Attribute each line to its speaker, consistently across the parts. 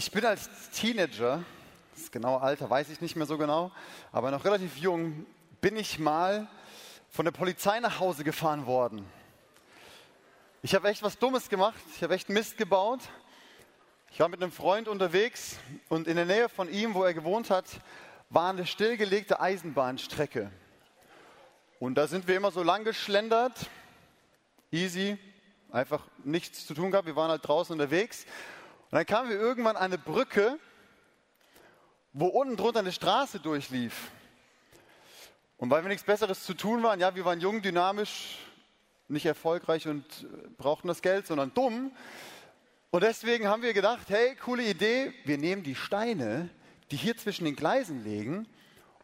Speaker 1: Ich bin als Teenager, das genaue Alter weiß ich nicht mehr so genau, aber noch relativ jung, bin ich mal von der Polizei nach Hause gefahren worden. Ich habe echt was Dummes gemacht, ich habe echt Mist gebaut. Ich war mit einem Freund unterwegs und in der Nähe von ihm, wo er gewohnt hat, war eine stillgelegte Eisenbahnstrecke. Und da sind wir immer so lang geschlendert, easy, einfach nichts zu tun gehabt, wir waren halt draußen unterwegs. Und dann kamen wir irgendwann an eine Brücke, wo unten drunter eine Straße durchlief. Und weil wir nichts Besseres zu tun waren, ja, wir waren jung, dynamisch, nicht erfolgreich und äh, brauchten das Geld, sondern dumm. Und deswegen haben wir gedacht, hey, coole Idee, wir nehmen die Steine, die hier zwischen den Gleisen liegen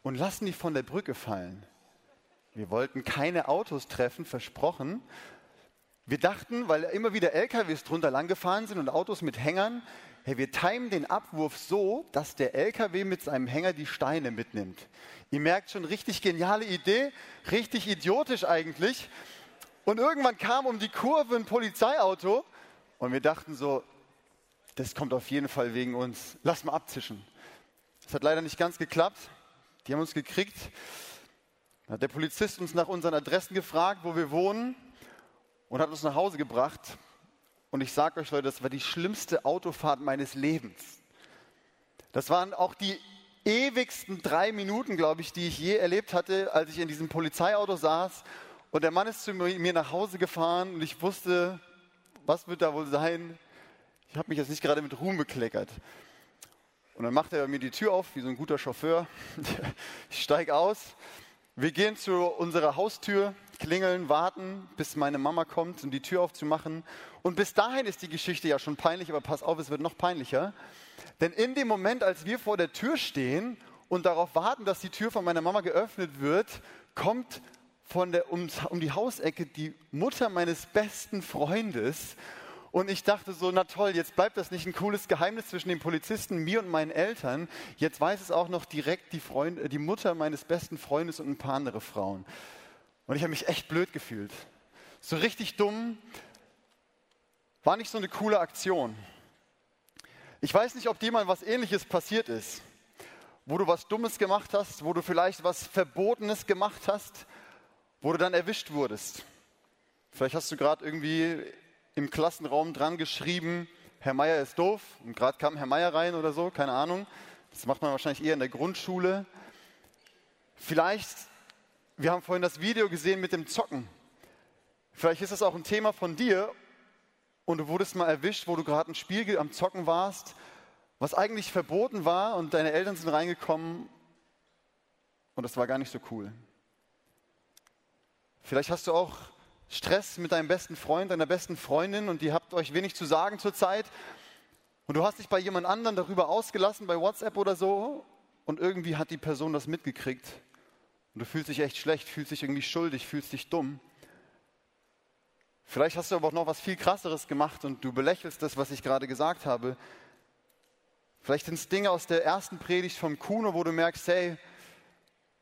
Speaker 1: und lassen die von der Brücke fallen. Wir wollten keine Autos treffen, versprochen. Wir dachten, weil immer wieder LKWs drunter lang gefahren sind und Autos mit Hängern, hey, wir timen den Abwurf so, dass der LKW mit seinem Hänger die Steine mitnimmt. Ihr merkt schon, richtig geniale Idee, richtig idiotisch eigentlich. Und irgendwann kam um die Kurve ein Polizeiauto und wir dachten so, das kommt auf jeden Fall wegen uns. Lass mal abzischen. Das hat leider nicht ganz geklappt. Die haben uns gekriegt. Da hat der Polizist uns nach unseren Adressen gefragt, wo wir wohnen und hat uns nach Hause gebracht. Und ich sage euch Leute, das war die schlimmste Autofahrt meines Lebens. Das waren auch die ewigsten drei Minuten, glaube ich, die ich je erlebt hatte, als ich in diesem Polizeiauto saß. Und der Mann ist zu mir nach Hause gefahren und ich wusste, was wird da wohl sein? Ich habe mich jetzt nicht gerade mit Ruhm bekleckert. Und dann macht er mir die Tür auf, wie so ein guter Chauffeur. Ich steige aus. Wir gehen zu unserer Haustür klingeln, warten, bis meine Mama kommt, um die Tür aufzumachen. Und bis dahin ist die Geschichte ja schon peinlich, aber pass auf, es wird noch peinlicher. Denn in dem Moment, als wir vor der Tür stehen und darauf warten, dass die Tür von meiner Mama geöffnet wird, kommt von der, um, um die Hausecke die Mutter meines besten Freundes. Und ich dachte so, na toll, jetzt bleibt das nicht ein cooles Geheimnis zwischen den Polizisten, mir und meinen Eltern. Jetzt weiß es auch noch direkt die, Freund, die Mutter meines besten Freundes und ein paar andere Frauen. Und ich habe mich echt blöd gefühlt. So richtig dumm. War nicht so eine coole Aktion. Ich weiß nicht, ob dir mal was Ähnliches passiert ist, wo du was Dummes gemacht hast, wo du vielleicht was Verbotenes gemacht hast, wo du dann erwischt wurdest. Vielleicht hast du gerade irgendwie im Klassenraum dran geschrieben, Herr Meier ist doof und gerade kam Herr Meier rein oder so, keine Ahnung. Das macht man wahrscheinlich eher in der Grundschule. Vielleicht wir haben vorhin das Video gesehen mit dem Zocken. Vielleicht ist das auch ein Thema von dir und du wurdest mal erwischt, wo du gerade ein Spiel am Zocken warst, was eigentlich verboten war und deine Eltern sind reingekommen und das war gar nicht so cool. Vielleicht hast du auch Stress mit deinem besten Freund, deiner besten Freundin und die habt euch wenig zu sagen zurzeit und du hast dich bei jemand anderem darüber ausgelassen, bei WhatsApp oder so und irgendwie hat die Person das mitgekriegt und du fühlst dich echt schlecht, fühlst dich irgendwie schuldig, fühlst dich dumm. Vielleicht hast du aber auch noch was viel krasseres gemacht und du belächelst das, was ich gerade gesagt habe. Vielleicht sind es Dinge aus der ersten Predigt vom Kuno, wo du merkst, hey,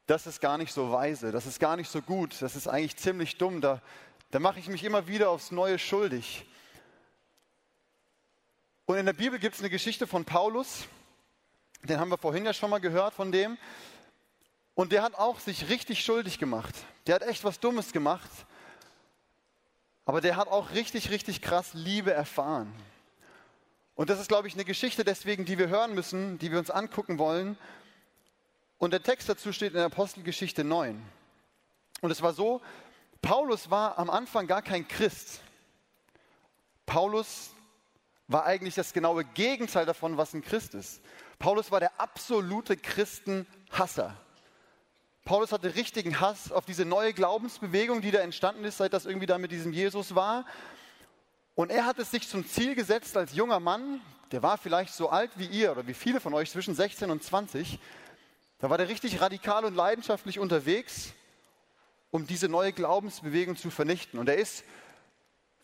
Speaker 1: das ist gar nicht so weise, das ist gar nicht so gut, das ist eigentlich ziemlich dumm, da, da mache ich mich immer wieder aufs Neue schuldig. Und in der Bibel gibt es eine Geschichte von Paulus, den haben wir vorhin ja schon mal gehört von dem. Und der hat auch sich richtig schuldig gemacht. Der hat echt was Dummes gemacht. Aber der hat auch richtig, richtig krass Liebe erfahren. Und das ist, glaube ich, eine Geschichte deswegen, die wir hören müssen, die wir uns angucken wollen. Und der Text dazu steht in der Apostelgeschichte 9. Und es war so, Paulus war am Anfang gar kein Christ. Paulus war eigentlich das genaue Gegenteil davon, was ein Christ ist. Paulus war der absolute Christenhasser. Paulus hatte richtigen Hass auf diese neue Glaubensbewegung, die da entstanden ist, seit das irgendwie da mit diesem Jesus war. Und er hat es sich zum Ziel gesetzt als junger Mann, der war vielleicht so alt wie ihr oder wie viele von euch, zwischen 16 und 20. Da war der richtig radikal und leidenschaftlich unterwegs, um diese neue Glaubensbewegung zu vernichten. Und er ist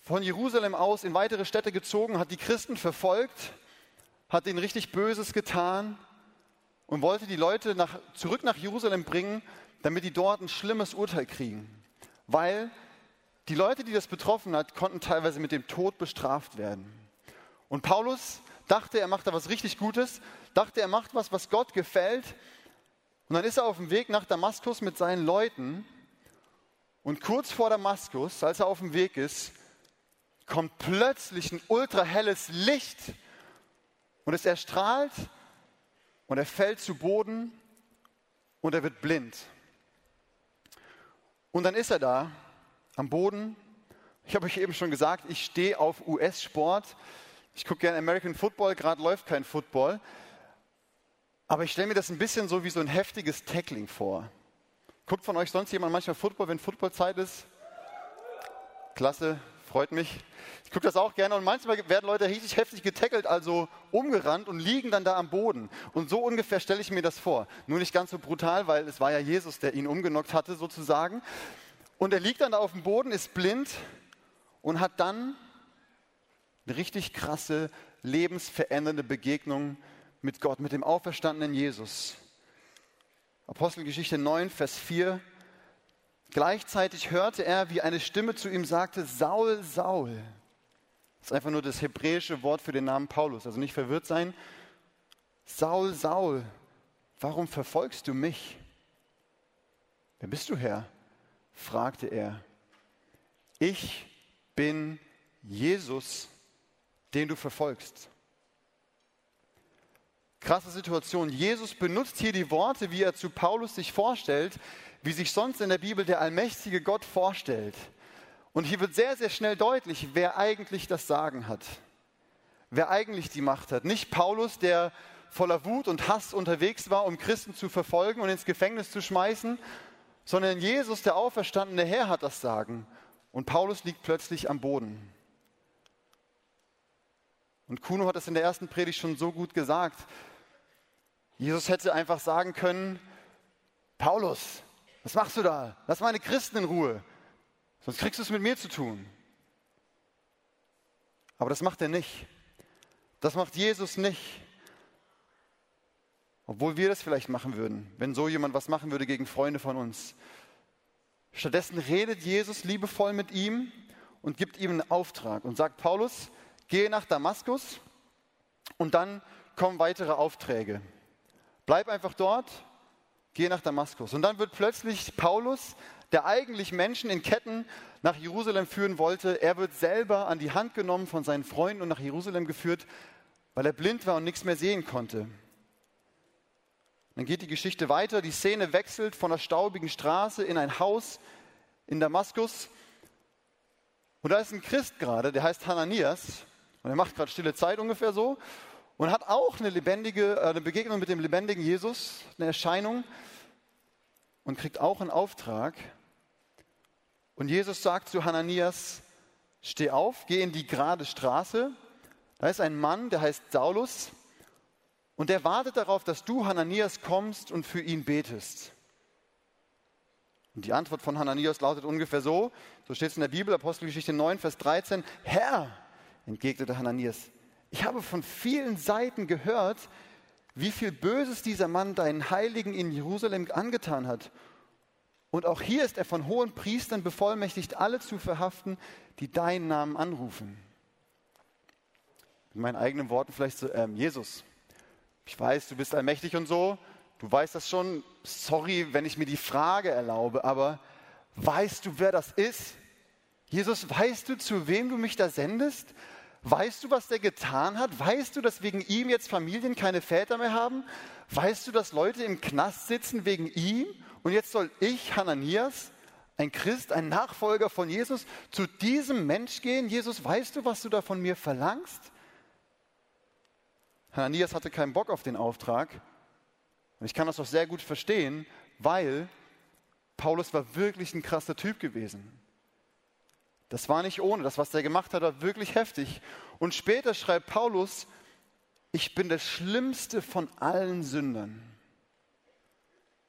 Speaker 1: von Jerusalem aus in weitere Städte gezogen, hat die Christen verfolgt, hat ihnen richtig Böses getan und wollte die Leute nach, zurück nach Jerusalem bringen, damit die dort ein schlimmes Urteil kriegen. Weil die Leute, die das betroffen hat, konnten teilweise mit dem Tod bestraft werden. Und Paulus, dachte, er macht da was richtig Gutes, dachte, er macht was, was Gott gefällt. Und dann ist er auf dem Weg nach Damaskus mit seinen Leuten. Und kurz vor Damaskus, als er auf dem Weg ist, kommt plötzlich ein ultrahelles Licht und es erstrahlt und er fällt zu Boden und er wird blind. Und dann ist er da am Boden. Ich habe euch eben schon gesagt, ich stehe auf US-Sport. Ich gucke gerne American Football, gerade läuft kein Football. Aber ich stelle mir das ein bisschen so wie so ein heftiges Tackling vor. Guckt von euch sonst jemand manchmal Football, wenn Footballzeit ist? Klasse, freut mich. Ich gucke das auch gerne und manchmal werden Leute richtig heftig getackelt, also umgerannt und liegen dann da am Boden. Und so ungefähr stelle ich mir das vor. Nur nicht ganz so brutal, weil es war ja Jesus, der ihn umgenockt hatte sozusagen. Und er liegt dann da auf dem Boden, ist blind und hat dann eine richtig krasse, lebensverändernde Begegnung mit Gott, mit dem auferstandenen Jesus. Apostelgeschichte 9, Vers 4. Gleichzeitig hörte er, wie eine Stimme zu ihm sagte, Saul, Saul. Das ist einfach nur das hebräische Wort für den Namen Paulus. Also nicht verwirrt sein. Saul, Saul, warum verfolgst du mich? Wer bist du, Herr? fragte er. Ich bin Jesus, den du verfolgst. Krasse Situation. Jesus benutzt hier die Worte, wie er zu Paulus sich vorstellt, wie sich sonst in der Bibel der allmächtige Gott vorstellt. Und hier wird sehr, sehr schnell deutlich, wer eigentlich das Sagen hat. Wer eigentlich die Macht hat. Nicht Paulus, der voller Wut und Hass unterwegs war, um Christen zu verfolgen und ins Gefängnis zu schmeißen, sondern Jesus, der auferstandene Herr, hat das Sagen. Und Paulus liegt plötzlich am Boden. Und Kuno hat es in der ersten Predigt schon so gut gesagt. Jesus hätte einfach sagen können, Paulus, was machst du da? Lass meine Christen in Ruhe. Sonst kriegst du es mit mir zu tun. Aber das macht er nicht. Das macht Jesus nicht. Obwohl wir das vielleicht machen würden, wenn so jemand was machen würde gegen Freunde von uns. Stattdessen redet Jesus liebevoll mit ihm und gibt ihm einen Auftrag und sagt, Paulus, gehe nach Damaskus und dann kommen weitere Aufträge. Bleib einfach dort, geh nach Damaskus. Und dann wird plötzlich Paulus der eigentlich Menschen in Ketten nach Jerusalem führen wollte, er wird selber an die Hand genommen von seinen Freunden und nach Jerusalem geführt, weil er blind war und nichts mehr sehen konnte. Dann geht die Geschichte weiter, die Szene wechselt von der staubigen Straße in ein Haus in Damaskus. Und da ist ein Christ gerade, der heißt Hananias, und er macht gerade stille Zeit ungefähr so, und hat auch eine lebendige, äh, eine Begegnung mit dem lebendigen Jesus, eine Erscheinung, und kriegt auch einen Auftrag, und Jesus sagt zu Hananias, steh auf, geh in die gerade Straße. Da ist ein Mann, der heißt Saulus und der wartet darauf, dass du, Hananias, kommst und für ihn betest. Und die Antwort von Hananias lautet ungefähr so, so steht es in der Bibel, Apostelgeschichte 9, Vers 13, Herr, entgegnete Hananias, ich habe von vielen Seiten gehört, wie viel Böses dieser Mann deinen Heiligen in Jerusalem angetan hat und auch hier ist er von hohen Priestern bevollmächtigt, alle zu verhaften, die deinen Namen anrufen. In meinen eigenen Worten vielleicht so, ähm, Jesus, ich weiß, du bist allmächtig und so, du weißt das schon, sorry, wenn ich mir die Frage erlaube, aber weißt du, wer das ist? Jesus, weißt du, zu wem du mich da sendest? Weißt du, was der getan hat? Weißt du, dass wegen ihm jetzt Familien keine Väter mehr haben? Weißt du, dass Leute im Knast sitzen wegen ihm? Und jetzt soll ich, Hananias, ein Christ, ein Nachfolger von Jesus, zu diesem Mensch gehen? Jesus, weißt du, was du da von mir verlangst? Hananias hatte keinen Bock auf den Auftrag. Und ich kann das auch sehr gut verstehen, weil Paulus war wirklich ein krasser Typ gewesen. Das war nicht ohne. Das, was er gemacht hat, war wirklich heftig. Und später schreibt Paulus, ich bin der schlimmste von allen Sündern.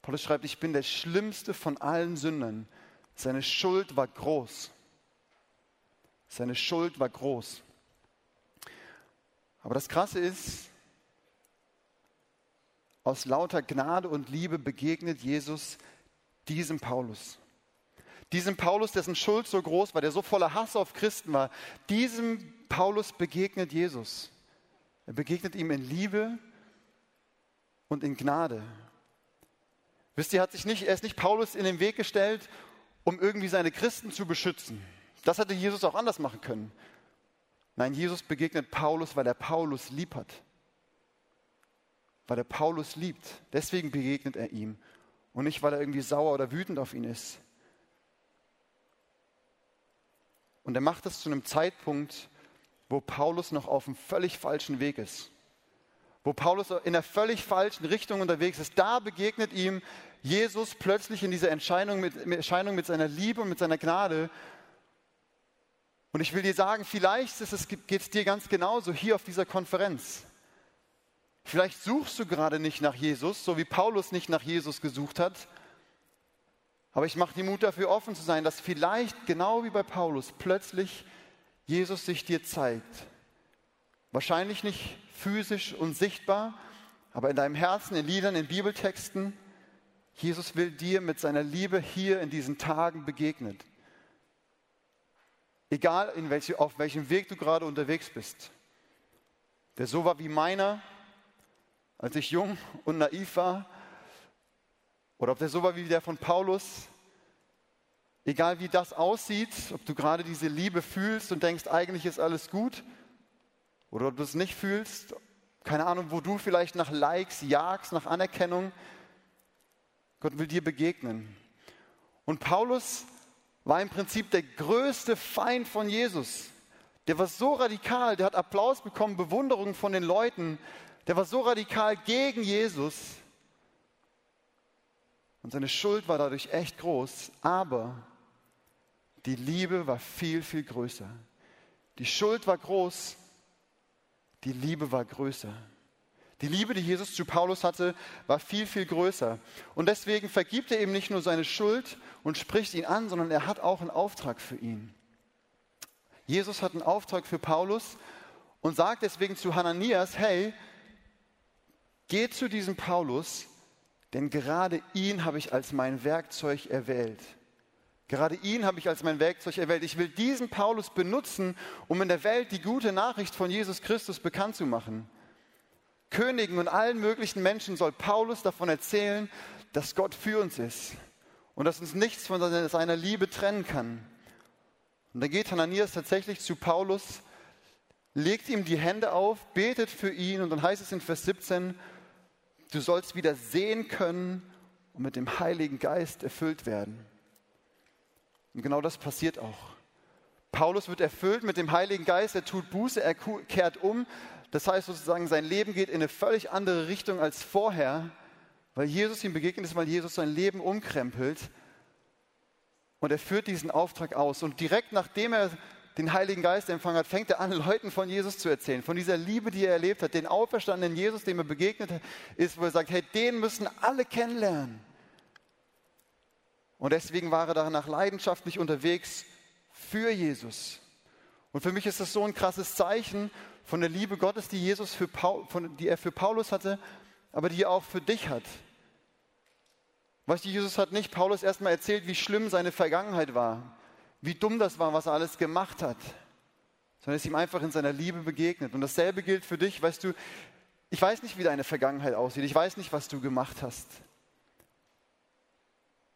Speaker 1: Paulus schreibt, ich bin der schlimmste von allen Sündern. Seine Schuld war groß. Seine Schuld war groß. Aber das Krasse ist, aus lauter Gnade und Liebe begegnet Jesus diesem Paulus. Diesem Paulus, dessen Schuld so groß war, der so voller Hass auf Christen war, diesem Paulus begegnet Jesus. Er begegnet ihm in Liebe und in Gnade. Wisst ihr, hat sich nicht, er ist nicht Paulus in den Weg gestellt, um irgendwie seine Christen zu beschützen. Das hätte Jesus auch anders machen können. Nein, Jesus begegnet Paulus, weil er Paulus lieb hat. Weil er Paulus liebt. Deswegen begegnet er ihm. Und nicht, weil er irgendwie sauer oder wütend auf ihn ist. Und er macht das zu einem Zeitpunkt, wo Paulus noch auf einem völlig falschen Weg ist. Wo Paulus in der völlig falschen Richtung unterwegs ist. Da begegnet ihm Jesus plötzlich in dieser Erscheinung mit, Erscheinung mit seiner Liebe und mit seiner Gnade. Und ich will dir sagen, vielleicht geht es dir ganz genauso hier auf dieser Konferenz. Vielleicht suchst du gerade nicht nach Jesus, so wie Paulus nicht nach Jesus gesucht hat. Aber ich mache dir Mut dafür, offen zu sein, dass vielleicht genau wie bei Paulus plötzlich Jesus sich dir zeigt. Wahrscheinlich nicht physisch und sichtbar, aber in deinem Herzen, in Liedern, in Bibeltexten. Jesus will dir mit seiner Liebe hier in diesen Tagen begegnen. Egal welche, auf welchem Weg du gerade unterwegs bist. Der so war wie meiner, als ich jung und naiv war. Oder ob der so war wie der von Paulus. Egal wie das aussieht, ob du gerade diese Liebe fühlst und denkst, eigentlich ist alles gut. Oder ob du es nicht fühlst. Keine Ahnung, wo du vielleicht nach Likes jagst, nach Anerkennung. Gott will dir begegnen. Und Paulus war im Prinzip der größte Feind von Jesus. Der war so radikal, der hat Applaus bekommen, Bewunderung von den Leuten. Der war so radikal gegen Jesus. Und seine Schuld war dadurch echt groß. Aber die Liebe war viel, viel größer. Die Schuld war groß, die Liebe war größer. Die Liebe, die Jesus zu Paulus hatte, war viel, viel größer. Und deswegen vergibt er ihm nicht nur seine Schuld und spricht ihn an, sondern er hat auch einen Auftrag für ihn. Jesus hat einen Auftrag für Paulus und sagt deswegen zu Hananias, hey, geh zu diesem Paulus, denn gerade ihn habe ich als mein Werkzeug erwählt. Gerade ihn habe ich als mein Werkzeug erwählt. Ich will diesen Paulus benutzen, um in der Welt die gute Nachricht von Jesus Christus bekannt zu machen. Königen und allen möglichen Menschen soll Paulus davon erzählen, dass Gott für uns ist und dass uns nichts von seiner Liebe trennen kann. Und dann geht Hananias tatsächlich zu Paulus, legt ihm die Hände auf, betet für ihn und dann heißt es in Vers 17, du sollst wieder sehen können und mit dem Heiligen Geist erfüllt werden. Und genau das passiert auch. Paulus wird erfüllt mit dem Heiligen Geist, er tut Buße, er kehrt um, das heißt sozusagen, sein Leben geht in eine völlig andere Richtung als vorher, weil Jesus ihm begegnet ist, weil Jesus sein Leben umkrempelt. Und er führt diesen Auftrag aus. Und direkt nachdem er den Heiligen Geist empfangen hat, fängt er an, Leuten von Jesus zu erzählen, von dieser Liebe, die er erlebt hat, den auferstandenen Jesus, dem er begegnet ist, wo er sagt, hey, den müssen alle kennenlernen. Und deswegen war er danach leidenschaftlich unterwegs für Jesus. Und für mich ist das so ein krasses Zeichen von der Liebe Gottes, die, Jesus für Paul, von, die er für Paulus hatte, aber die er auch für dich hat. Weißt du, Jesus hat nicht Paulus erstmal erzählt, wie schlimm seine Vergangenheit war, wie dumm das war, was er alles gemacht hat, sondern ist ihm einfach in seiner Liebe begegnet. Und dasselbe gilt für dich, weißt du, ich weiß nicht, wie deine Vergangenheit aussieht, ich weiß nicht, was du gemacht hast.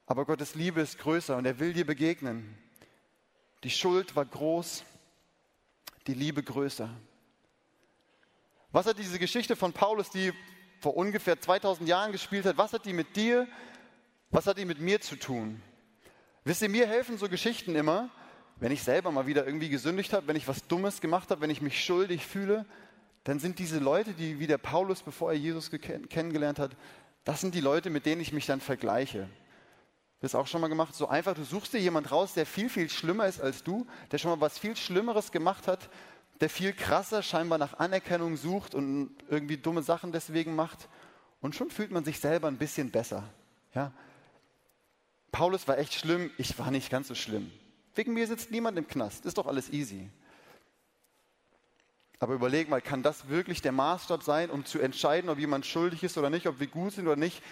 Speaker 1: Aber Gottes Liebe ist größer und er will dir begegnen. Die Schuld war groß, die Liebe größer. Was hat diese Geschichte von Paulus, die vor ungefähr 2000 Jahren gespielt hat, was hat die mit dir, was hat die mit mir zu tun? Wisst ihr, mir helfen so Geschichten immer, wenn ich selber mal wieder irgendwie gesündigt habe, wenn ich was Dummes gemacht habe, wenn ich mich schuldig fühle, dann sind diese Leute, die wie der Paulus, bevor er Jesus kennengelernt hat, das sind die Leute, mit denen ich mich dann vergleiche. Das auch schon mal gemacht. So einfach, du suchst dir jemand raus, der viel, viel schlimmer ist als du, der schon mal was viel Schlimmeres gemacht hat, der viel krasser scheinbar nach Anerkennung sucht und irgendwie dumme Sachen deswegen macht. Und schon fühlt man sich selber ein bisschen besser. Ja? Paulus war echt schlimm, ich war nicht ganz so schlimm. Wegen mir sitzt niemand im Knast, ist doch alles easy. Aber überleg mal, kann das wirklich der Maßstab sein, um zu entscheiden, ob jemand schuldig ist oder nicht, ob wir gut sind oder nicht?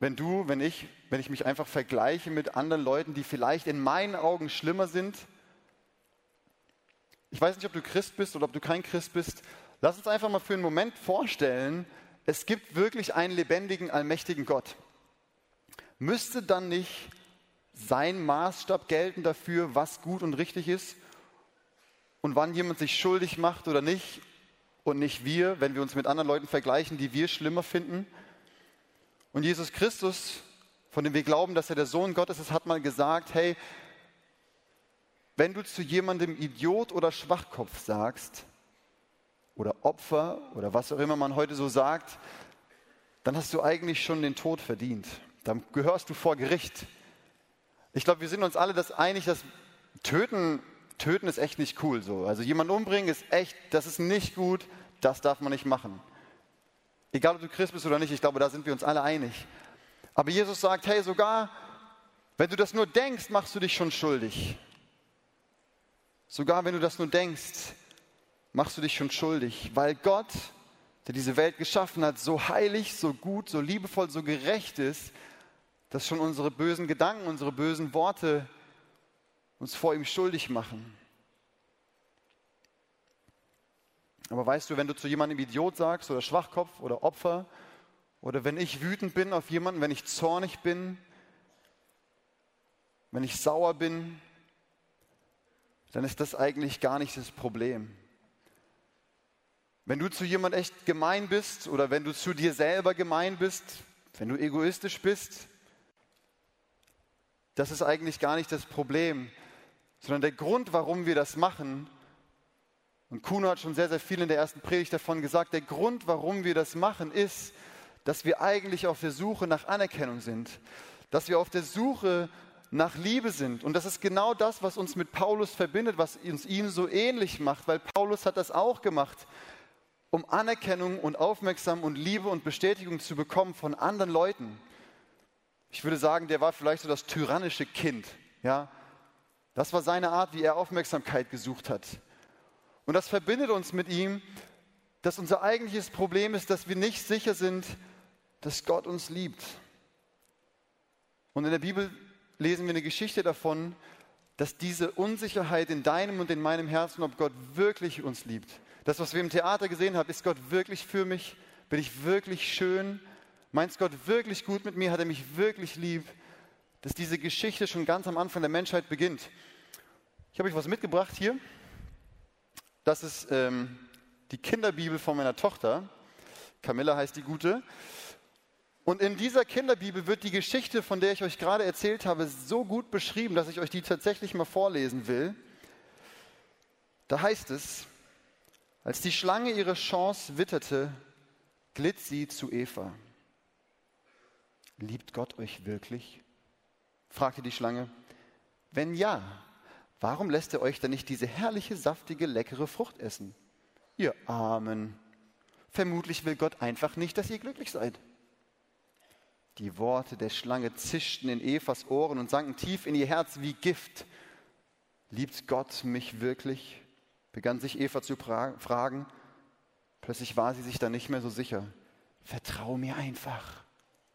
Speaker 1: Wenn du, wenn ich, wenn ich mich einfach vergleiche mit anderen Leuten, die vielleicht in meinen Augen schlimmer sind, ich weiß nicht, ob du Christ bist oder ob du kein Christ bist. Lass uns einfach mal für einen Moment vorstellen, es gibt wirklich einen lebendigen, allmächtigen Gott. Müsste dann nicht sein Maßstab gelten dafür, was gut und richtig ist und wann jemand sich schuldig macht oder nicht und nicht wir, wenn wir uns mit anderen Leuten vergleichen, die wir schlimmer finden? Und Jesus Christus, von dem wir glauben, dass er der Sohn Gottes ist, hat mal gesagt, hey, wenn du zu jemandem Idiot oder Schwachkopf sagst, oder Opfer oder was auch immer man heute so sagt, dann hast du eigentlich schon den Tod verdient. Dann gehörst du vor Gericht. Ich glaube, wir sind uns alle das einig, dass Töten, Töten ist echt nicht cool so. Also jemanden umbringen ist echt, das ist nicht gut, das darf man nicht machen. Egal, ob du Christ bist oder nicht, ich glaube, da sind wir uns alle einig. Aber Jesus sagt, hey, sogar wenn du das nur denkst, machst du dich schon schuldig. Sogar wenn du das nur denkst, machst du dich schon schuldig, weil Gott, der diese Welt geschaffen hat, so heilig, so gut, so liebevoll, so gerecht ist, dass schon unsere bösen Gedanken, unsere bösen Worte uns vor ihm schuldig machen. Aber weißt du, wenn du zu jemandem Idiot sagst oder Schwachkopf oder Opfer oder wenn ich wütend bin auf jemanden, wenn ich zornig bin, wenn ich sauer bin, dann ist das eigentlich gar nicht das Problem. Wenn du zu jemand echt gemein bist oder wenn du zu dir selber gemein bist, wenn du egoistisch bist, das ist eigentlich gar nicht das Problem, sondern der Grund, warum wir das machen, und Kuno hat schon sehr, sehr viel in der ersten Predigt davon gesagt, der Grund, warum wir das machen, ist, dass wir eigentlich auf der Suche nach Anerkennung sind, dass wir auf der Suche nach Liebe sind. Und das ist genau das, was uns mit Paulus verbindet, was uns ihm so ähnlich macht, weil Paulus hat das auch gemacht um Anerkennung und Aufmerksamkeit und Liebe und Bestätigung zu bekommen von anderen Leuten. Ich würde sagen, der war vielleicht so das tyrannische Kind. Ja? Das war seine Art, wie er Aufmerksamkeit gesucht hat. Und das verbindet uns mit ihm, dass unser eigentliches Problem ist, dass wir nicht sicher sind, dass Gott uns liebt. Und in der Bibel lesen wir eine Geschichte davon, dass diese Unsicherheit in deinem und in meinem Herzen, ob Gott wirklich uns liebt, das, was wir im Theater gesehen haben, ist Gott wirklich für mich? Bin ich wirklich schön? Meint Gott wirklich gut mit mir? Hat er mich wirklich lieb? Dass diese Geschichte schon ganz am Anfang der Menschheit beginnt. Ich habe euch was mitgebracht hier. Das ist ähm, die Kinderbibel von meiner Tochter. Camilla heißt die Gute. Und in dieser Kinderbibel wird die Geschichte, von der ich euch gerade erzählt habe, so gut beschrieben, dass ich euch die tatsächlich mal vorlesen will. Da heißt es, als die Schlange ihre Chance witterte, glitt sie zu Eva. Liebt Gott euch wirklich? fragte die Schlange. Wenn ja, warum lässt er euch dann nicht diese herrliche, saftige, leckere Frucht essen? Ihr Armen. Vermutlich will Gott einfach nicht, dass ihr glücklich seid. Die Worte der Schlange zischten in Evas Ohren und sanken tief in ihr Herz wie Gift. Liebt Gott mich wirklich? begann sich Eva zu fragen. Plötzlich war sie sich da nicht mehr so sicher. Vertrau mir einfach,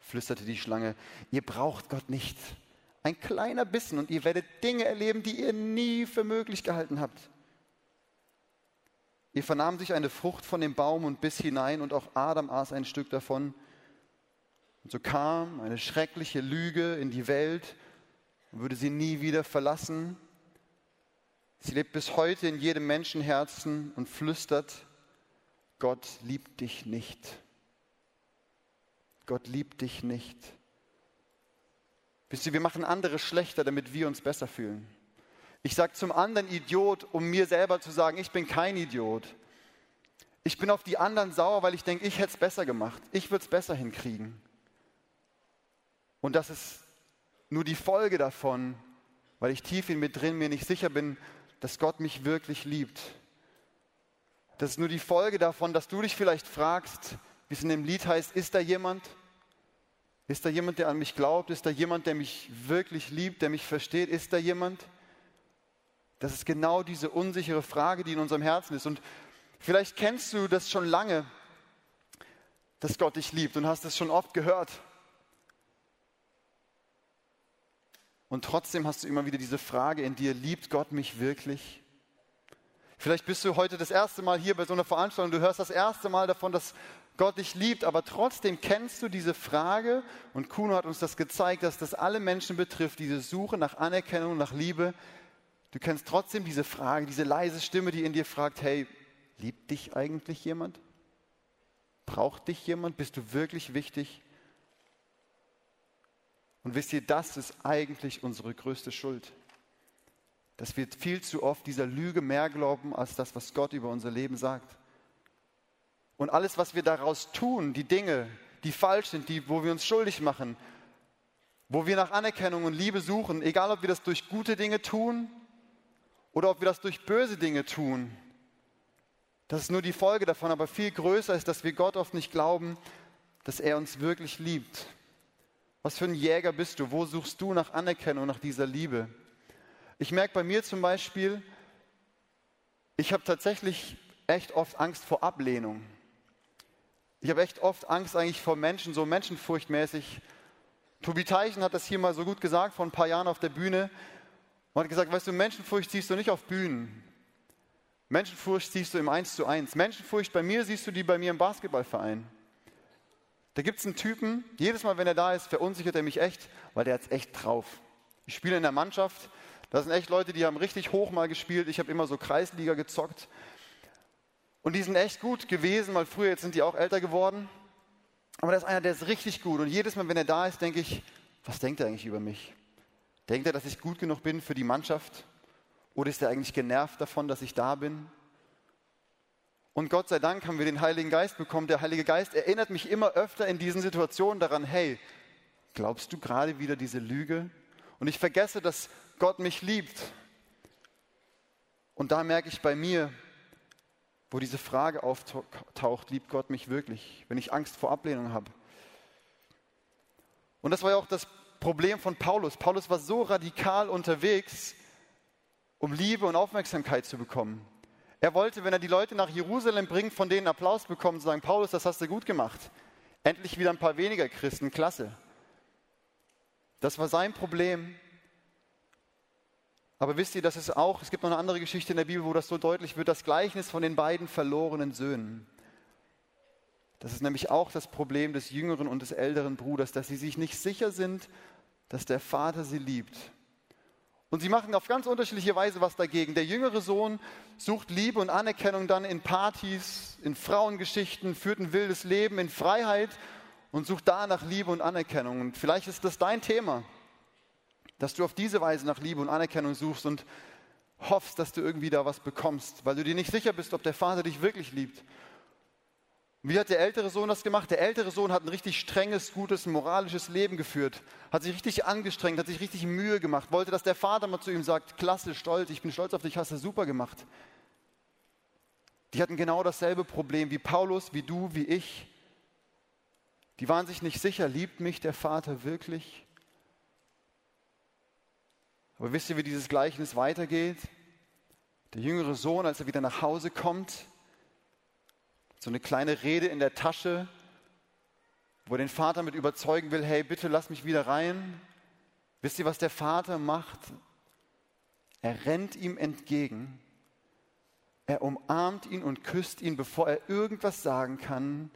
Speaker 1: flüsterte die Schlange. Ihr braucht Gott nicht. Ein kleiner Bissen und ihr werdet Dinge erleben, die ihr nie für möglich gehalten habt. Eva nahm sich eine Frucht von dem Baum und biss hinein und auch Adam aß ein Stück davon. Und so kam eine schreckliche Lüge in die Welt und würde sie nie wieder verlassen. Sie lebt bis heute in jedem Menschenherzen und flüstert, Gott liebt dich nicht. Gott liebt dich nicht. Wisst ihr, wir machen andere schlechter, damit wir uns besser fühlen. Ich sage zum anderen Idiot, um mir selber zu sagen, ich bin kein Idiot. Ich bin auf die anderen sauer, weil ich denke, ich hätte es besser gemacht. Ich würde es besser hinkriegen. Und das ist nur die Folge davon, weil ich tief in mir drin mir nicht sicher bin, dass Gott mich wirklich liebt. Das ist nur die Folge davon, dass du dich vielleicht fragst, wie es in dem Lied heißt, ist da jemand? Ist da jemand, der an mich glaubt? Ist da jemand, der mich wirklich liebt, der mich versteht? Ist da jemand? Das ist genau diese unsichere Frage, die in unserem Herzen ist. Und vielleicht kennst du das schon lange, dass Gott dich liebt und hast es schon oft gehört. Und trotzdem hast du immer wieder diese Frage in dir, liebt Gott mich wirklich? Vielleicht bist du heute das erste Mal hier bei so einer Veranstaltung, du hörst das erste Mal davon, dass Gott dich liebt, aber trotzdem kennst du diese Frage und Kuno hat uns das gezeigt, dass das alle Menschen betrifft, diese Suche nach Anerkennung, nach Liebe. Du kennst trotzdem diese Frage, diese leise Stimme, die in dir fragt, hey, liebt dich eigentlich jemand? Braucht dich jemand? Bist du wirklich wichtig? Und wisst ihr, das ist eigentlich unsere größte Schuld dass wir viel zu oft dieser Lüge mehr glauben als das, was Gott über unser Leben sagt. Und alles, was wir daraus tun, die Dinge, die falsch sind, die, wo wir uns schuldig machen, wo wir nach Anerkennung und Liebe suchen, egal ob wir das durch gute Dinge tun oder ob wir das durch böse Dinge tun, das ist nur die Folge davon, aber viel größer ist, dass wir Gott oft nicht glauben, dass er uns wirklich liebt. Was für ein Jäger bist du? Wo suchst du nach Anerkennung, nach dieser Liebe? Ich merke bei mir zum Beispiel, ich habe tatsächlich echt oft Angst vor Ablehnung. Ich habe echt oft Angst eigentlich vor Menschen, so menschenfurchtmäßig. Tobi Teichen hat das hier mal so gut gesagt vor ein paar Jahren auf der Bühne und hat gesagt, weißt du, Menschenfurcht siehst du nicht auf Bühnen. Menschenfurcht siehst du im Eins zu eins. Menschenfurcht bei mir siehst du die bei mir im Basketballverein. Da gibt es einen Typen, jedes Mal, wenn er da ist, verunsichert er mich echt, weil der hat es echt drauf. Ich spiele in der Mannschaft das sind echt Leute, die haben richtig hoch mal gespielt. Ich habe immer so Kreisliga gezockt. Und die sind echt gut gewesen, weil früher, jetzt sind die auch älter geworden. Aber da ist einer, der ist richtig gut. Und jedes Mal, wenn er da ist, denke ich, was denkt er eigentlich über mich? Denkt er, dass ich gut genug bin für die Mannschaft? Oder ist er eigentlich genervt davon, dass ich da bin? Und Gott sei Dank haben wir den Heiligen Geist bekommen. Der Heilige Geist erinnert mich immer öfter in diesen Situationen daran, hey, glaubst du gerade wieder diese Lüge? Und ich vergesse, dass Gott mich liebt. Und da merke ich bei mir, wo diese Frage auftaucht, liebt Gott mich wirklich, wenn ich Angst vor Ablehnung habe. Und das war ja auch das Problem von Paulus. Paulus war so radikal unterwegs, um Liebe und Aufmerksamkeit zu bekommen. Er wollte, wenn er die Leute nach Jerusalem bringt, von denen Applaus bekommen, sagen, Paulus, das hast du gut gemacht. Endlich wieder ein paar weniger Christen, klasse. Das war sein Problem. Aber wisst ihr, dass es auch, es gibt noch eine andere Geschichte in der Bibel, wo das so deutlich wird, das Gleichnis von den beiden verlorenen Söhnen. Das ist nämlich auch das Problem des jüngeren und des älteren Bruders, dass sie sich nicht sicher sind, dass der Vater sie liebt. Und sie machen auf ganz unterschiedliche Weise was dagegen. Der jüngere Sohn sucht Liebe und Anerkennung dann in Partys, in Frauengeschichten, führt ein wildes Leben in Freiheit und sucht da nach Liebe und Anerkennung. Und vielleicht ist das dein Thema dass du auf diese Weise nach Liebe und Anerkennung suchst und hoffst, dass du irgendwie da was bekommst, weil du dir nicht sicher bist, ob der Vater dich wirklich liebt. Wie hat der ältere Sohn das gemacht? Der ältere Sohn hat ein richtig strenges, gutes, moralisches Leben geführt, hat sich richtig angestrengt, hat sich richtig Mühe gemacht, wollte, dass der Vater mal zu ihm sagt, klasse, stolz, ich bin stolz auf dich, hast du super gemacht. Die hatten genau dasselbe Problem wie Paulus, wie du, wie ich. Die waren sich nicht sicher, liebt mich der Vater wirklich? Aber wisst ihr, wie dieses Gleichnis weitergeht? Der jüngere Sohn, als er wieder nach Hause kommt, so eine kleine Rede in der Tasche, wo er den Vater mit überzeugen will, hey, bitte lass mich wieder rein. Wisst ihr, was der Vater macht? Er rennt ihm entgegen, er umarmt ihn und küsst ihn, bevor er irgendwas sagen kann,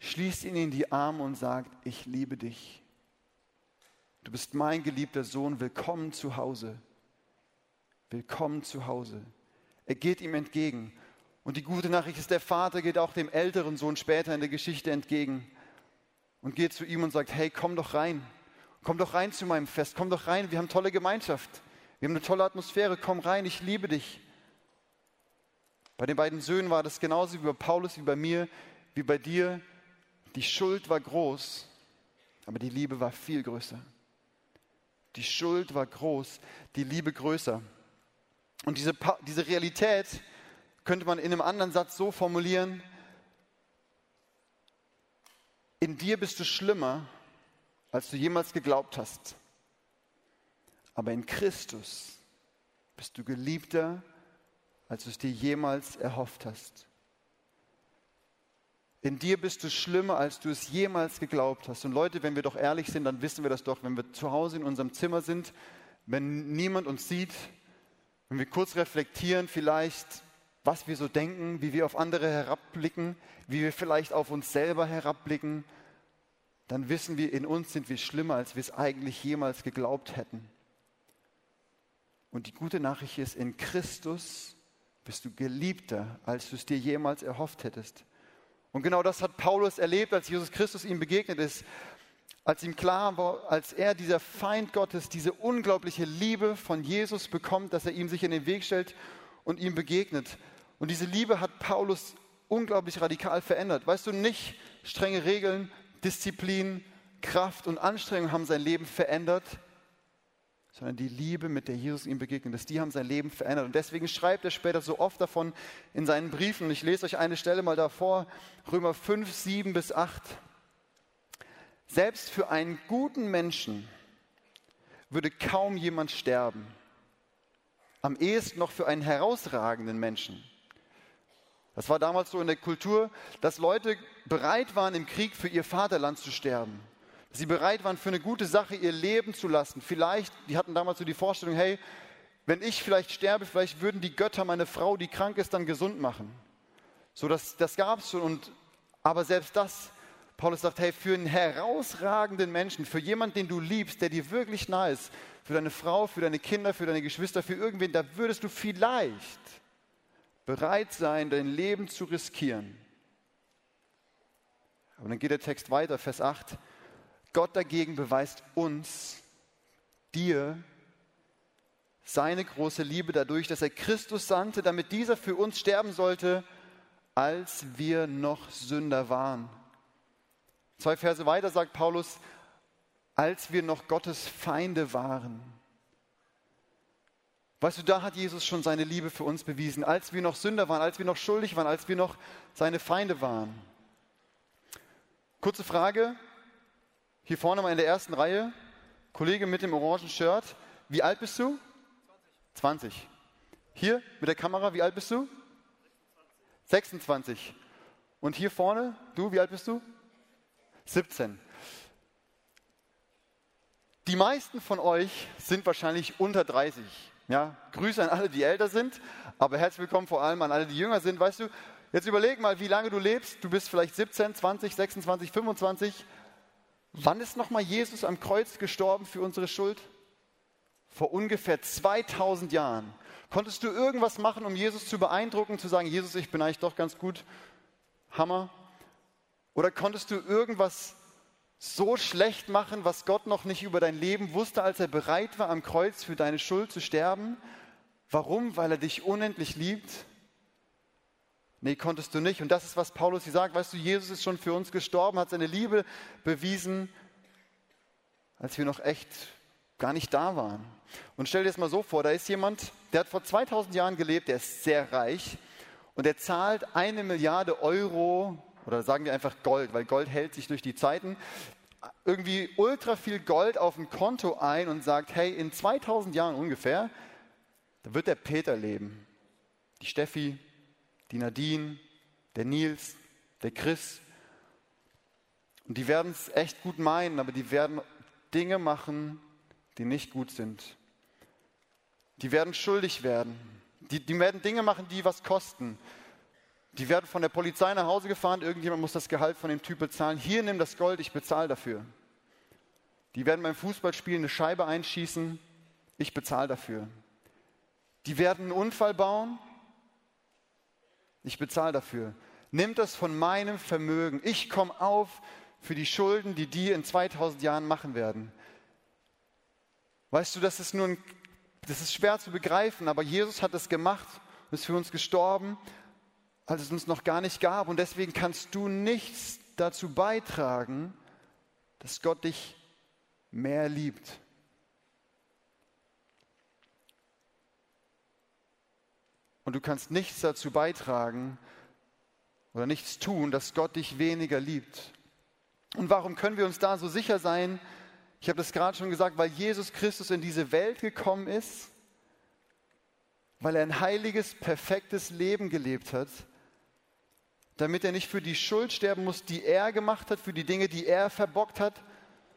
Speaker 1: schließt ihn in die Arme und sagt, ich liebe dich. Du bist mein geliebter Sohn, willkommen zu Hause. Willkommen zu Hause. Er geht ihm entgegen. Und die gute Nachricht ist, der Vater geht auch dem älteren Sohn später in der Geschichte entgegen und geht zu ihm und sagt, hey, komm doch rein. Komm doch rein zu meinem Fest. Komm doch rein. Wir haben tolle Gemeinschaft. Wir haben eine tolle Atmosphäre. Komm rein. Ich liebe dich. Bei den beiden Söhnen war das genauso wie bei Paulus, wie bei mir, wie bei dir. Die Schuld war groß, aber die Liebe war viel größer. Die Schuld war groß, die Liebe größer. Und diese, diese Realität könnte man in einem anderen Satz so formulieren, in dir bist du schlimmer, als du jemals geglaubt hast. Aber in Christus bist du geliebter, als du es dir jemals erhofft hast. In dir bist du schlimmer, als du es jemals geglaubt hast. Und Leute, wenn wir doch ehrlich sind, dann wissen wir das doch, wenn wir zu Hause in unserem Zimmer sind, wenn niemand uns sieht, wenn wir kurz reflektieren, vielleicht, was wir so denken, wie wir auf andere herabblicken, wie wir vielleicht auf uns selber herabblicken, dann wissen wir, in uns sind wir schlimmer, als wir es eigentlich jemals geglaubt hätten. Und die gute Nachricht ist, in Christus bist du geliebter, als du es dir jemals erhofft hättest. Und genau das hat Paulus erlebt, als Jesus Christus ihm begegnet ist, als ihm klar war, als er dieser Feind Gottes diese unglaubliche Liebe von Jesus bekommt, dass er ihm sich in den Weg stellt und ihm begegnet. Und diese Liebe hat Paulus unglaublich radikal verändert. Weißt du, nicht strenge Regeln, Disziplin, Kraft und Anstrengung haben sein Leben verändert, sondern die Liebe, mit der Jesus ihm begegnet ist, die haben sein Leben verändert. Und deswegen schreibt er später so oft davon in seinen Briefen. Ich lese euch eine Stelle mal davor, Römer 5, 7 bis 8. Selbst für einen guten Menschen würde kaum jemand sterben. Am ehesten noch für einen herausragenden Menschen. Das war damals so in der Kultur, dass Leute bereit waren, im Krieg für ihr Vaterland zu sterben. Sie bereit waren, für eine gute Sache ihr Leben zu lassen. Vielleicht, die hatten damals so die Vorstellung, hey, wenn ich vielleicht sterbe, vielleicht würden die Götter meine Frau, die krank ist, dann gesund machen. So, das, das gab es schon. Und, aber selbst das, Paulus sagt, hey, für einen herausragenden Menschen, für jemanden, den du liebst, der dir wirklich nahe ist, für deine Frau, für deine Kinder, für deine Geschwister, für irgendwen, da würdest du vielleicht bereit sein, dein Leben zu riskieren. Aber dann geht der Text weiter, Vers 8. Gott dagegen beweist uns, dir, seine große Liebe dadurch, dass er Christus sandte, damit dieser für uns sterben sollte, als wir noch Sünder waren. Zwei Verse weiter sagt Paulus, als wir noch Gottes Feinde waren. Weißt du, da hat Jesus schon seine Liebe für uns bewiesen, als wir noch Sünder waren, als wir noch schuldig waren, als wir noch seine Feinde waren. Kurze Frage, hier vorne mal in der ersten Reihe, Kollege mit dem orangen Shirt, wie alt bist du? 20. 20. Hier mit der Kamera, wie alt bist du? 26. 26. Und hier vorne, du, wie alt bist du? 17. Die meisten von euch sind wahrscheinlich unter 30. Ja, Grüße an alle, die älter sind, aber herzlich willkommen vor allem an alle, die jünger sind. Weißt du, jetzt überleg mal, wie lange du lebst. Du bist vielleicht 17, 20, 26, 25. Wann ist nochmal Jesus am Kreuz gestorben für unsere Schuld? Vor ungefähr 2000 Jahren. Konntest du irgendwas machen, um Jesus zu beeindrucken, zu sagen, Jesus, ich bin eigentlich doch ganz gut? Hammer. Oder konntest du irgendwas so schlecht machen, was Gott noch nicht über dein Leben wusste, als er bereit war, am Kreuz für deine Schuld zu sterben? Warum? Weil er dich unendlich liebt? Nee, konntest du nicht. Und das ist, was Paulus hier sagt. Weißt du, Jesus ist schon für uns gestorben, hat seine Liebe bewiesen, als wir noch echt gar nicht da waren. Und stell dir das mal so vor, da ist jemand, der hat vor 2000 Jahren gelebt, der ist sehr reich und der zahlt eine Milliarde Euro oder sagen wir einfach Gold, weil Gold hält sich durch die Zeiten, irgendwie ultra viel Gold auf ein Konto ein und sagt, hey, in 2000 Jahren ungefähr, da wird der Peter leben, die Steffi, die Nadine, der Nils, der Chris. Und die werden es echt gut meinen, aber die werden Dinge machen, die nicht gut sind. Die werden schuldig werden. Die, die werden Dinge machen, die was kosten. Die werden von der Polizei nach Hause gefahren, irgendjemand muss das Gehalt von dem Typ bezahlen. Hier nimm das Gold, ich bezahle dafür. Die werden beim Fußballspielen eine Scheibe einschießen, ich bezahle dafür. Die werden einen Unfall bauen, ich bezahle dafür. Nimm das von meinem Vermögen. Ich komme auf für die Schulden, die die in 2000 Jahren machen werden. Weißt du, das ist nur ein, das ist schwer zu begreifen, aber Jesus hat es gemacht, ist für uns gestorben als es uns noch gar nicht gab. Und deswegen kannst du nichts dazu beitragen, dass Gott dich mehr liebt. Und du kannst nichts dazu beitragen oder nichts tun, dass Gott dich weniger liebt. Und warum können wir uns da so sicher sein? Ich habe das gerade schon gesagt, weil Jesus Christus in diese Welt gekommen ist, weil er ein heiliges, perfektes Leben gelebt hat damit er nicht für die Schuld sterben muss, die er gemacht hat, für die Dinge, die er verbockt hat,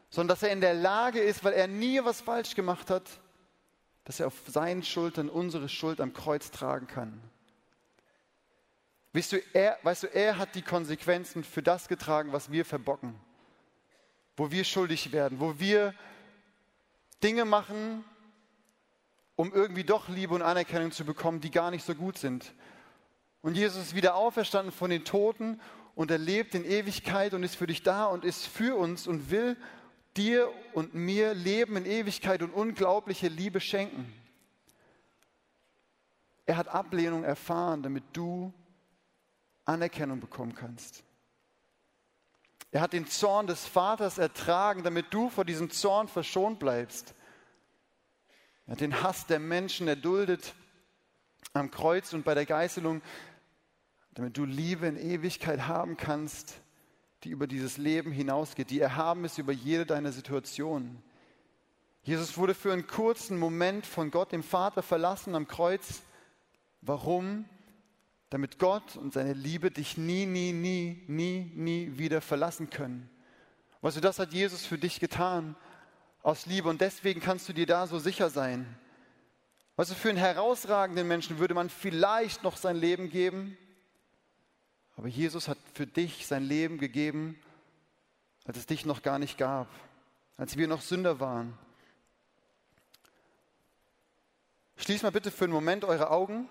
Speaker 1: sondern dass er in der Lage ist, weil er nie was falsch gemacht hat, dass er auf seinen Schultern unsere Schuld am Kreuz tragen kann. Weißt du, er, weißt du, er hat die Konsequenzen für das getragen, was wir verbocken, wo wir schuldig werden, wo wir Dinge machen, um irgendwie doch Liebe und Anerkennung zu bekommen, die gar nicht so gut sind. Und Jesus ist wieder auferstanden von den Toten und er lebt in Ewigkeit und ist für dich da und ist für uns und will dir und mir Leben in Ewigkeit und unglaubliche Liebe schenken. Er hat Ablehnung erfahren, damit du Anerkennung bekommen kannst. Er hat den Zorn des Vaters ertragen, damit du vor diesem Zorn verschont bleibst. Er hat den Hass der Menschen erduldet am Kreuz und bei der Geißelung, damit du Liebe in Ewigkeit haben kannst, die über dieses Leben hinausgeht, die erhaben ist über jede deiner Situationen. Jesus wurde für einen kurzen Moment von Gott, dem Vater, verlassen am Kreuz. Warum? Damit Gott und seine Liebe dich nie, nie, nie, nie, nie wieder verlassen können. Weißt du, das hat Jesus für dich getan aus Liebe und deswegen kannst du dir da so sicher sein. Weißt du, für einen herausragenden Menschen würde man vielleicht noch sein Leben geben, aber Jesus hat für dich sein Leben gegeben, als es dich noch gar nicht gab, als wir noch Sünder waren. Schließ mal bitte für einen Moment eure Augen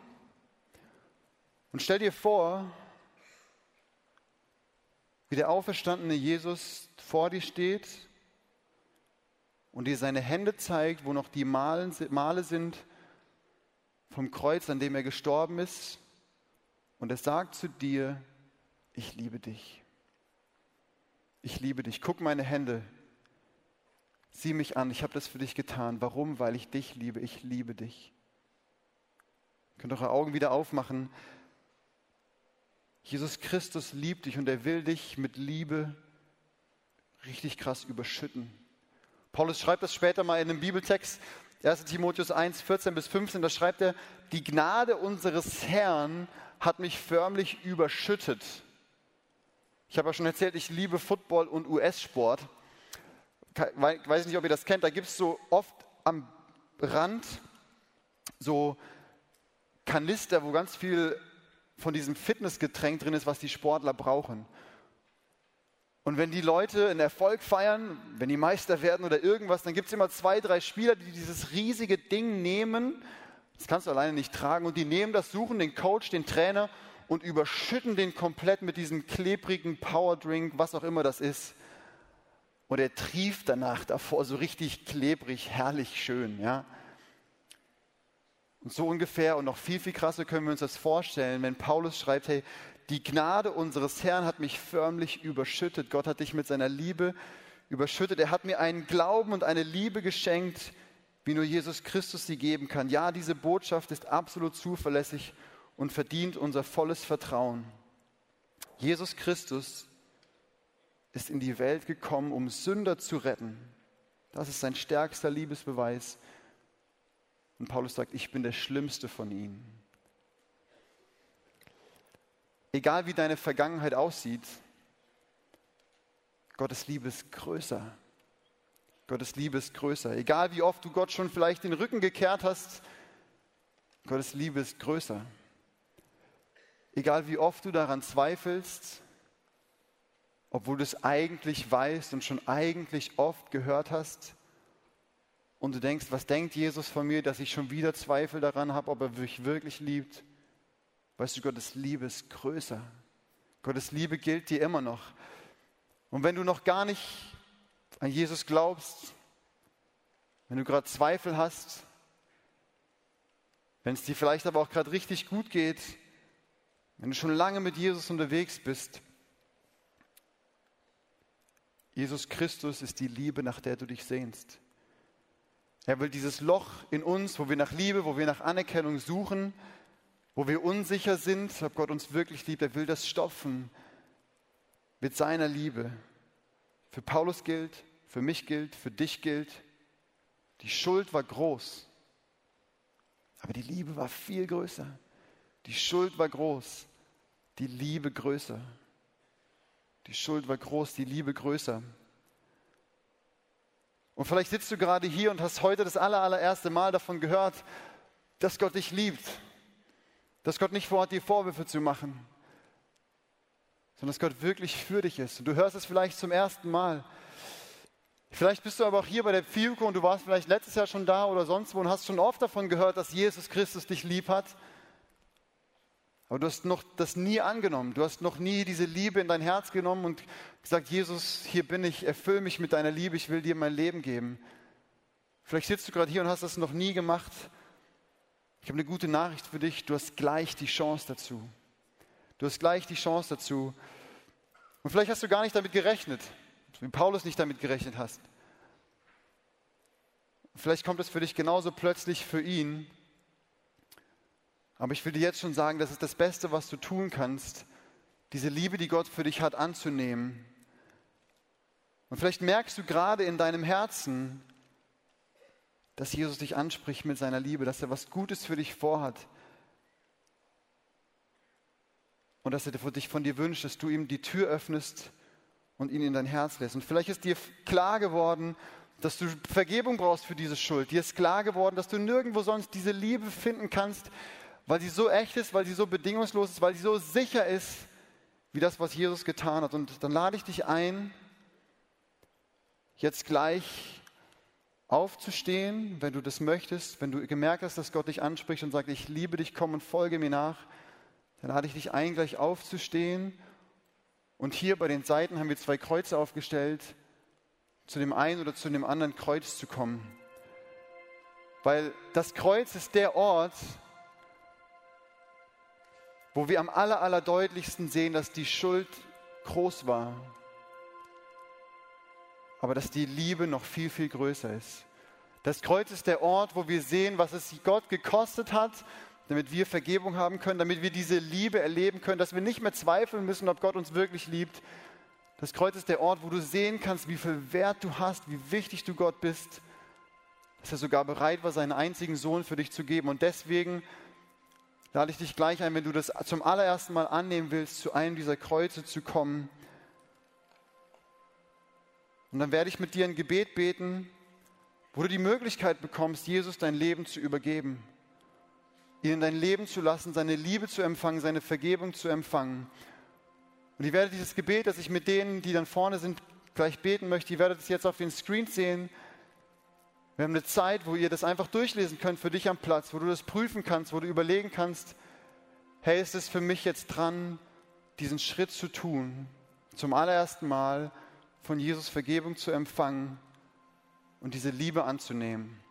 Speaker 1: und stell dir vor, wie der auferstandene Jesus vor dir steht und dir seine Hände zeigt, wo noch die Male sind vom Kreuz, an dem er gestorben ist. Und er sagt zu dir, ich liebe dich. Ich liebe dich. Guck meine Hände. Sieh mich an. Ich habe das für dich getan. Warum? Weil ich dich liebe. Ich liebe dich. Ihr könnt eure Augen wieder aufmachen. Jesus Christus liebt dich und er will dich mit Liebe richtig krass überschütten. Paulus schreibt das später mal in einem Bibeltext, 1 Timotheus 1, 14 bis 15, da schreibt er, die Gnade unseres Herrn hat mich förmlich überschüttet. Ich habe ja schon erzählt, ich liebe Football und US-Sport. Weiß nicht, ob ihr das kennt. Da gibt es so oft am Rand so Kanister, wo ganz viel von diesem Fitnessgetränk drin ist, was die Sportler brauchen. Und wenn die Leute einen Erfolg feiern, wenn die Meister werden oder irgendwas, dann gibt es immer zwei, drei Spieler, die dieses riesige Ding nehmen. Das kannst du alleine nicht tragen. Und die nehmen das, suchen den Coach, den Trainer und überschütten den komplett mit diesem klebrigen Powerdrink, was auch immer das ist. Und er trieft danach davor, so richtig klebrig, herrlich schön, ja. Und so ungefähr und noch viel, viel krasser können wir uns das vorstellen, wenn Paulus schreibt, hey, die Gnade unseres Herrn hat mich förmlich überschüttet. Gott hat dich mit seiner Liebe überschüttet. Er hat mir einen Glauben und eine Liebe geschenkt, wie nur Jesus Christus sie geben kann. Ja, diese Botschaft ist absolut zuverlässig und verdient unser volles Vertrauen. Jesus Christus ist in die Welt gekommen, um Sünder zu retten. Das ist sein stärkster Liebesbeweis. Und Paulus sagt, ich bin der Schlimmste von ihnen. Egal wie deine Vergangenheit aussieht, Gottes Liebe ist größer. Gottes Liebe ist größer. Egal wie oft du Gott schon vielleicht den Rücken gekehrt hast, Gottes Liebe ist größer. Egal wie oft du daran zweifelst, obwohl du es eigentlich weißt und schon eigentlich oft gehört hast, und du denkst, was denkt Jesus von mir, dass ich schon wieder Zweifel daran habe, ob er mich wirklich liebt? Weißt du, Gottes Liebe ist größer. Gottes Liebe gilt dir immer noch. Und wenn du noch gar nicht an Jesus glaubst, wenn du gerade Zweifel hast, wenn es dir vielleicht aber auch gerade richtig gut geht, wenn du schon lange mit Jesus unterwegs bist, Jesus Christus ist die Liebe, nach der du dich sehnst. Er will dieses Loch in uns, wo wir nach Liebe, wo wir nach Anerkennung suchen, wo wir unsicher sind, ob Gott uns wirklich liebt, er will das stopfen mit seiner Liebe. Für Paulus gilt, für mich gilt, für dich gilt, die Schuld war groß, aber die Liebe war viel größer. Die Schuld war groß, die Liebe größer. Die Schuld war groß, die Liebe größer. Und vielleicht sitzt du gerade hier und hast heute das allererste Mal davon gehört, dass Gott dich liebt. Dass Gott nicht vorhat, dir Vorwürfe zu machen. sondern dass Gott wirklich für dich ist. Und du hörst es vielleicht zum ersten Mal. Vielleicht bist du aber auch hier bei der Fiuko und du warst vielleicht letztes Jahr schon da oder sonst wo und hast schon oft davon gehört, dass Jesus Christus dich lieb hat. Aber du hast noch das nie angenommen. Du hast noch nie diese Liebe in dein Herz genommen und gesagt, Jesus, hier bin ich, erfüll mich mit deiner Liebe, ich will dir mein Leben geben. Vielleicht sitzt du gerade hier und hast das noch nie gemacht. Ich habe eine gute Nachricht für dich. Du hast gleich die Chance dazu. Du hast gleich die Chance dazu. Und vielleicht hast du gar nicht damit gerechnet wie Paulus nicht damit gerechnet hast. Vielleicht kommt es für dich genauso plötzlich für ihn. Aber ich will dir jetzt schon sagen, das ist das Beste, was du tun kannst, diese Liebe, die Gott für dich hat, anzunehmen. Und vielleicht merkst du gerade in deinem Herzen, dass Jesus dich anspricht mit seiner Liebe, dass er was Gutes für dich vorhat. Und dass er dich von dir wünscht, dass du ihm die Tür öffnest und ihn in dein Herz lässt. Und vielleicht ist dir klar geworden, dass du Vergebung brauchst für diese Schuld. Dir ist klar geworden, dass du nirgendwo sonst diese Liebe finden kannst, weil sie so echt ist, weil sie so bedingungslos ist, weil sie so sicher ist, wie das, was Jesus getan hat. Und dann lade ich dich ein, jetzt gleich aufzustehen, wenn du das möchtest, wenn du gemerkt hast, dass Gott dich anspricht und sagt, ich liebe dich, komm und folge mir nach, dann lade ich dich ein, gleich aufzustehen und hier bei den Seiten haben wir zwei Kreuze aufgestellt, zu dem einen oder zu dem anderen Kreuz zu kommen. Weil das Kreuz ist der Ort, wo wir am aller, aller deutlichsten sehen, dass die Schuld groß war, aber dass die Liebe noch viel, viel größer ist. Das Kreuz ist der Ort, wo wir sehen, was es Gott gekostet hat, damit wir Vergebung haben können, damit wir diese Liebe erleben können, dass wir nicht mehr zweifeln müssen, ob Gott uns wirklich liebt. Das Kreuz ist der Ort, wo du sehen kannst, wie viel Wert du hast, wie wichtig du Gott bist, dass er sogar bereit war, seinen einzigen Sohn für dich zu geben. Und deswegen lade ich dich gleich ein, wenn du das zum allerersten Mal annehmen willst, zu einem dieser Kreuze zu kommen. Und dann werde ich mit dir ein Gebet beten, wo du die Möglichkeit bekommst, Jesus dein Leben zu übergeben ihn in dein Leben zu lassen, seine Liebe zu empfangen, seine Vergebung zu empfangen. Und ich werde dieses Gebet, das ich mit denen, die dann vorne sind, gleich beten möchte, ihr werdet es jetzt auf den Screen sehen. Wir haben eine Zeit, wo ihr das einfach durchlesen könnt für dich am Platz, wo du das prüfen kannst, wo du überlegen kannst, hey, ist es für mich jetzt dran, diesen Schritt zu tun, zum allerersten Mal von Jesus Vergebung zu empfangen und diese Liebe anzunehmen.